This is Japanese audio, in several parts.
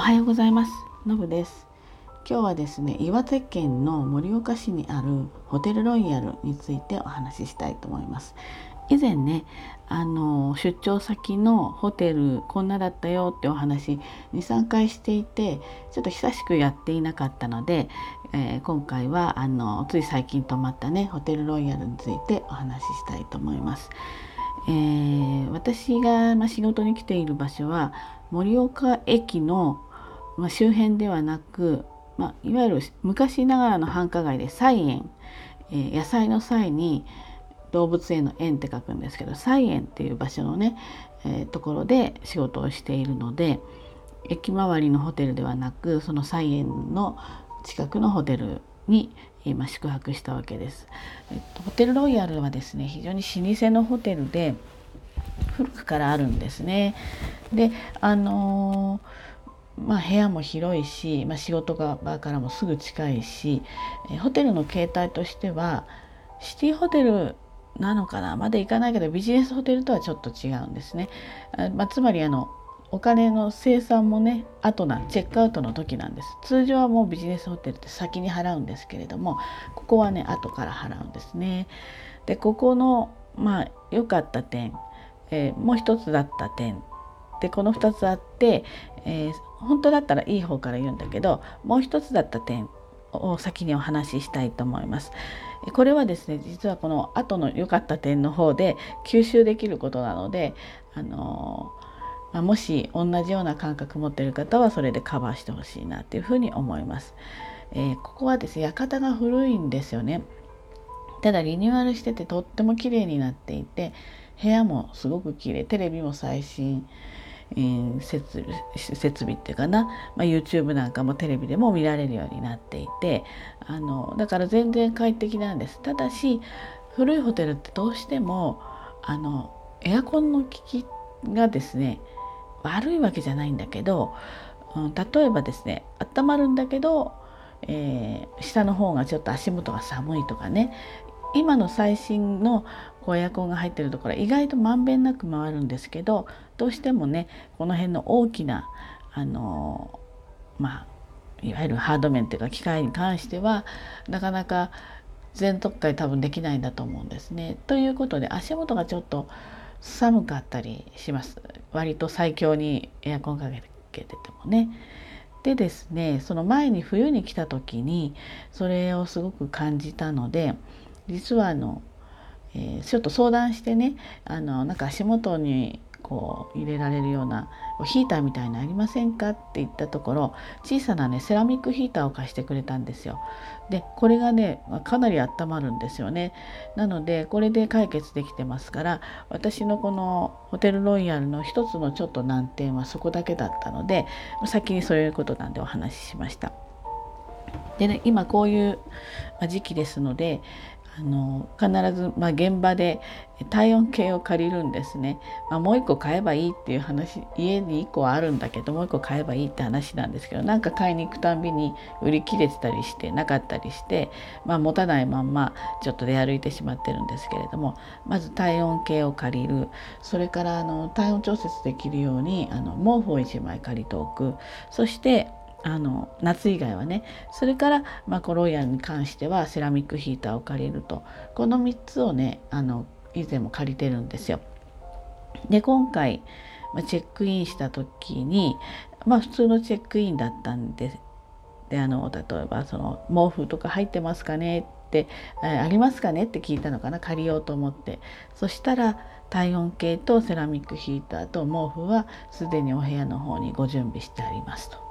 はようございます。のぶです。今日はですね岩手県の盛岡市にあるホテルロイヤルについてお話ししたいと思います。以前ねあの出張先のホテルこんなだったよってお話23回していてちょっと久しくやっていなかったので、えー、今回はあのつい最近泊まったねホテルロイヤルについてお話ししたいと思います。えー、私が、ま仕事に来ている場所は盛岡駅の、まあ、周辺ではなく、まあ、いわゆる昔ながらの繁華街で菜園、えー、野菜の際に動物園の園って書くんですけど菜園っていう場所のね、えー、ところで仕事をしているので駅周りのホテルではなくその菜園の近くのホテルに今宿泊したわけです、えっと、ホテルロイヤルはですね非常に老舗のホテルで古くからあるんですね。であのー、まあ、部屋も広いし、まあ、仕事場からもすぐ近いしえホテルの形態としてはシティホテルなのかな？まだ行かないけどビジネスホテルとはちょっと違うんですね。まあ、つまりあのお金の生産もね後なチェックアウトの時なんです。通常はもうビジネスホテルって先に払うんですけれどもここはね後から払うんですね。でここのまあ良かった点、えー、もう一つだった点でこの2つあって、えー、本当だったらいい方から言うんだけどもう一つだった点を先にお話ししたいと思います。これはですね実はこの後の良かった点の方で吸収できることなのであのまあ、もし同じような感覚持ってる方はそれでカバーしてほしいなっていうふうに思います。えー、ここはですね館が古いんですよね。ただリニューアルしててとっても綺麗になっていて部屋もすごく綺麗テレビも最新、設備っていうかな、まあ、YouTube なんかもテレビでも見られるようになっていて。あのだから全然快適なんです。ただし古いホテルってどうしてもあのエアコンの効きがですね悪いわけじゃないんだけど、うん、例えばですね温まるんだけど、えー、下の方がちょっと足元が寒いとかね今の最新のエアコンが入ってるところ意外とまんべんなく回るんですけどどうしてもねこの辺の大きなあのまあいわゆるハード面っていうか機械に関してはなかなか全特化多分できないんだと思うんですね。ということで足元がちょっと寒かったりします割と最強にエアコンかけててもね。でですねその前に冬に来た時にそれをすごく感じたので実はあの、えー、ちょっと相談してねあのなんか足元にこう入れられるようなヒーターみたいなありませんかって言ったところ小さなねセラミックヒーターを貸してくれたんですよ。でこれがねかなり温まるんですよね。なのでこれで解決できてますから私のこのホテルロイヤルの一つのちょっと難点はそこだけだったので先にそういうことなんでお話ししました。でね今こういう時期ですのであの必ず、まあ、現場で体温計を借りるんですね、まあ、もう一個買えばいいっていう話家に1個はあるんだけどもう一個買えばいいって話なんですけどなんか買いに行くたんびに売り切れてたりしてなかったりして、まあ、持たないまんまちょっと出歩いてしまってるんですけれどもまず体温計を借りる。それからあの体温調節できるようにあの毛布を1枚借りておく。そしてあの夏以外はね。それから、まあ、コロイヤルに関してはセラミックヒーターを借りると。この3つをねあの以前も借りてるんですよ。で今回、チェックインした時にまあ普通のチェックインだったんでであの例えばその毛布とか入ってますかね？ってありますかね？って聞いたのかな？借りようと思って。そしたら体温計とセラミックヒーターと毛布はすでにお部屋の方にご準備してありますと。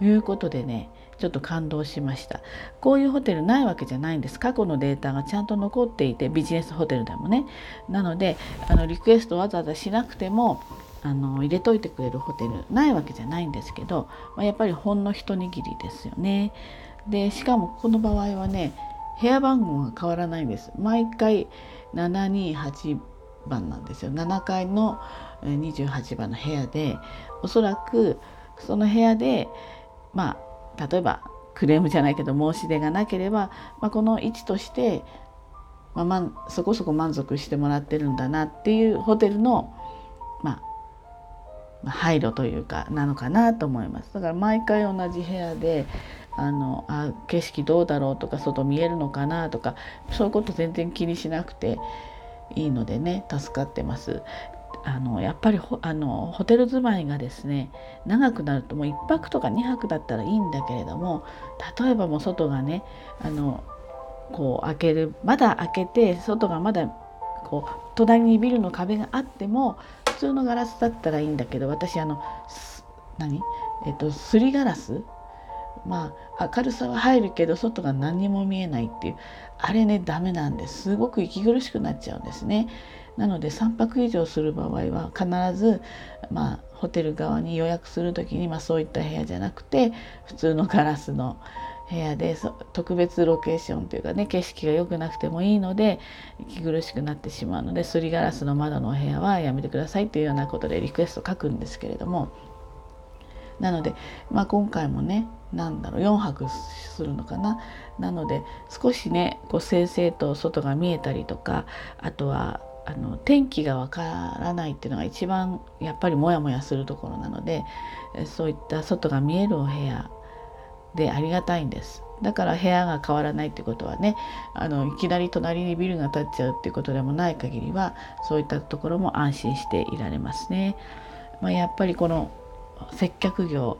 いうことでねちょっと感動しました。こういうホテルないわけじゃないんです。過去のデータがちゃんと残っていてビジネスホテルでもね。なのであのリクエストわざわざしなくてもあの入れといてくれるホテルないわけじゃないんですけど、まあ、やっぱりほんの一握りですよね。でしかもこの場合はね部屋番号が変わらないんです。毎回728番なんですよ。7階の28番の部屋でおそらくその部屋でまあ例えばクレームじゃないけど申し出がなければ、まあ、この位置として、まあ、まそこそこ満足してもらってるんだなっていうホテルの、まあ、配慮というかなのかなと思いますだから毎回同じ部屋であのあ景色どうだろうとか外見えるのかなとかそういうこと全然気にしなくていいのでね助かってます。あのやっぱりあのホテル住まいがですね長くなるともう1泊とか2泊だったらいいんだけれども例えばもう外がねあのこう開けるまだ開けて外がまだこう隣にビルの壁があっても普通のガラスだったらいいんだけど私あの何？えっとすりガラスまあ明るさは入るけど外が何にも見えないっていうあれねダメなんですすごく息苦しくなっちゃうんですね。なので3泊以上する場合は必ず、まあ、ホテル側に予約する時に、まあ、そういった部屋じゃなくて普通のガラスの部屋で特別ロケーションというかね景色が良くなくてもいいので息苦しくなってしまうのですりガラスの窓のお部屋はやめてくださいというようなことでリクエスト書くんですけれどもなので、まあ、今回もね何だろう4泊するのかななので少しねこう正々と外が見えたりとかあとはあの天気がわからないっていうのが一番やっぱりモヤモヤするところなのでそういった外が見えるお部屋でありがたいんですだから部屋が変わらないってことはねあのいきなり隣にビルが建っちゃうっていうことでもない限りはそういったところも安心していられますね。まあ、やっぱりこの接客業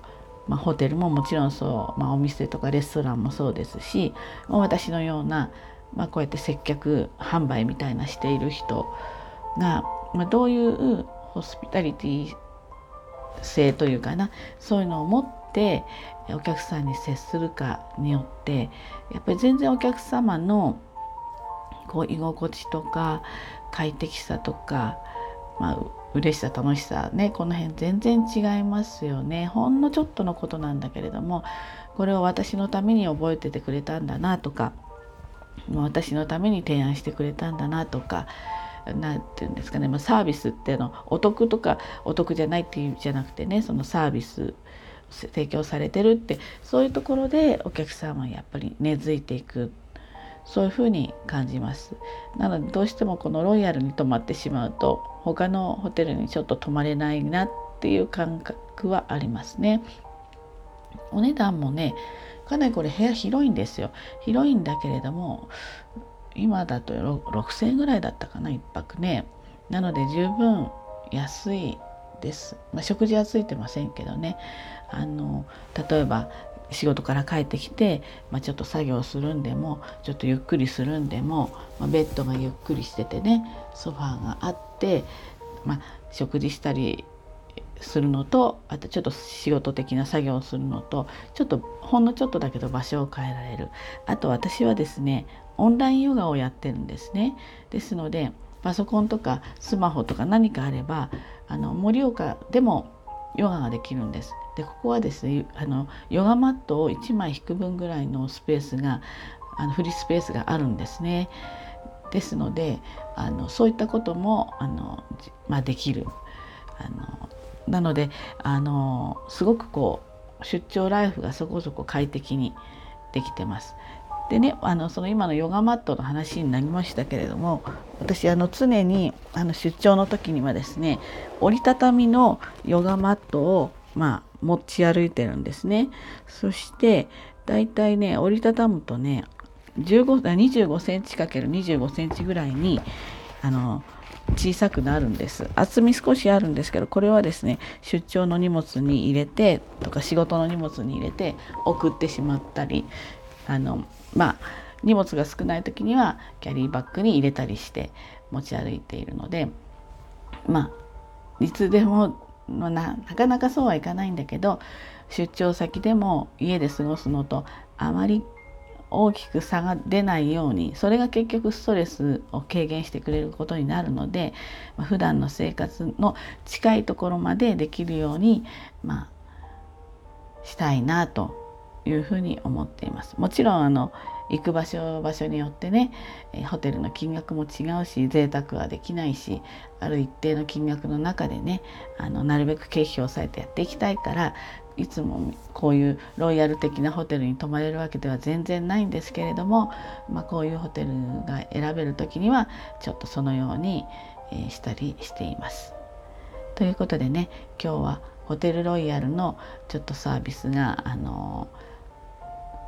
まあ、ホテルももちろんそう、まあ、お店とかレストランもそうですし、まあ、私のような、まあ、こうやって接客販売みたいなしている人が、まあ、どういうホスピタリティ性というかなそういうのを持ってお客さんに接するかによってやっぱり全然お客様のこう居心地とか快適さとか、まあ、嬉しさ楽しさねこの辺全然違いますよね。ほんのちょっとのことなんだけれどもこれを私のために覚えててくれたんだなとか私のために提案してくれたんだなとか何て言うんですかね、まあ、サービスってのお得とかお得じゃないっていうじゃなくてねそのサービス提供されてるってそういうところでお客さんはやっぱり根付いていく。そういうふうに感じます。なのでどうしてもこのロイヤルに泊まってしまうと他のホテルにちょっと泊まれないなっていう感覚はありますね。お値段もねかなりこれ部屋広いんですよ。広いんだけれども今だと6,000円ぐらいだったかな1泊ね。なので十分安いです、まあ、食事はついてませんけどね。あの例えば仕事から帰ってきて、まあ、ちょっと作業するんでもちょっとゆっくりするんでも、まあ、ベッドがゆっくりしててねソファーがあって、まあ、食事したりするのとあとちょっと仕事的な作業をするのとちょっとほんのちょっとだけど場所を変えられるあと私はですねオンラインヨガをやってるんですねですのでパソコンとかスマホとか何かあればあの盛岡でもヨガができるんです。でここはですねあのヨガマットを1枚引く分ぐらいのスペースがあのフリースペースがあるんですね。ですのであのそういったこともあの、まあ、できる。あのなのであのすごくこう出張ライフがそこそこ快適にできてます。でねあのその今のヨガマットの話になりましたけれども私あの常にあの出張の時にはですね折りたたみのヨガマットをまあ持ち歩いてるんですね。そしてだいたいね折りたたむとね15 25センチ ×25 センチぐらいにあの小さくなるんです厚み少しあるんですけどこれはですね出張の荷物に入れてとか仕事の荷物に入れて送ってしまったりあのまあ荷物が少ない時にはキャリーバッグに入れたりして持ち歩いているのでまあいつでものななかなかそうはいかないんだけど出張先でも家で過ごすのとあまり大きく差が出ないようにそれが結局ストレスを軽減してくれることになるので、まあ、普段の生活の近いところまでできるように、まあ、したいなというふうに思っています。もちろんあの行く場所場所によってねホテルの金額も違うし贅沢はできないしある一定の金額の中でねあのなるべく経費を抑えてやっていきたいからいつもこういうロイヤル的なホテルに泊まれるわけでは全然ないんですけれども、まあ、こういうホテルが選べる時にはちょっとそのように、したりしています。ということでね今日はホテルロイヤルのちょっとサービスがあの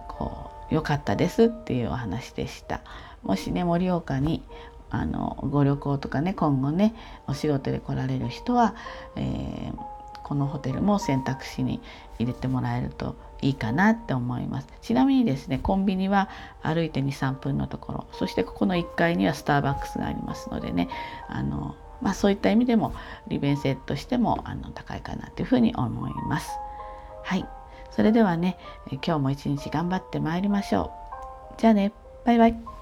こう良かったですっていうお話でした。もしね盛岡にあのご旅行とかね今後ねお仕事で来られる人は、えー、このホテルも選択肢に入れてもらえるといいかなって思いますちなみにですねコンビニは歩いて23分のところそしてここの1階にはスターバックスがありますのでねあの、まあ、そういった意味でも利便性としてもあの高いかなというふうに思います。はいそれではね今日も一日頑張ってまいりましょう。じゃあねバイバイ。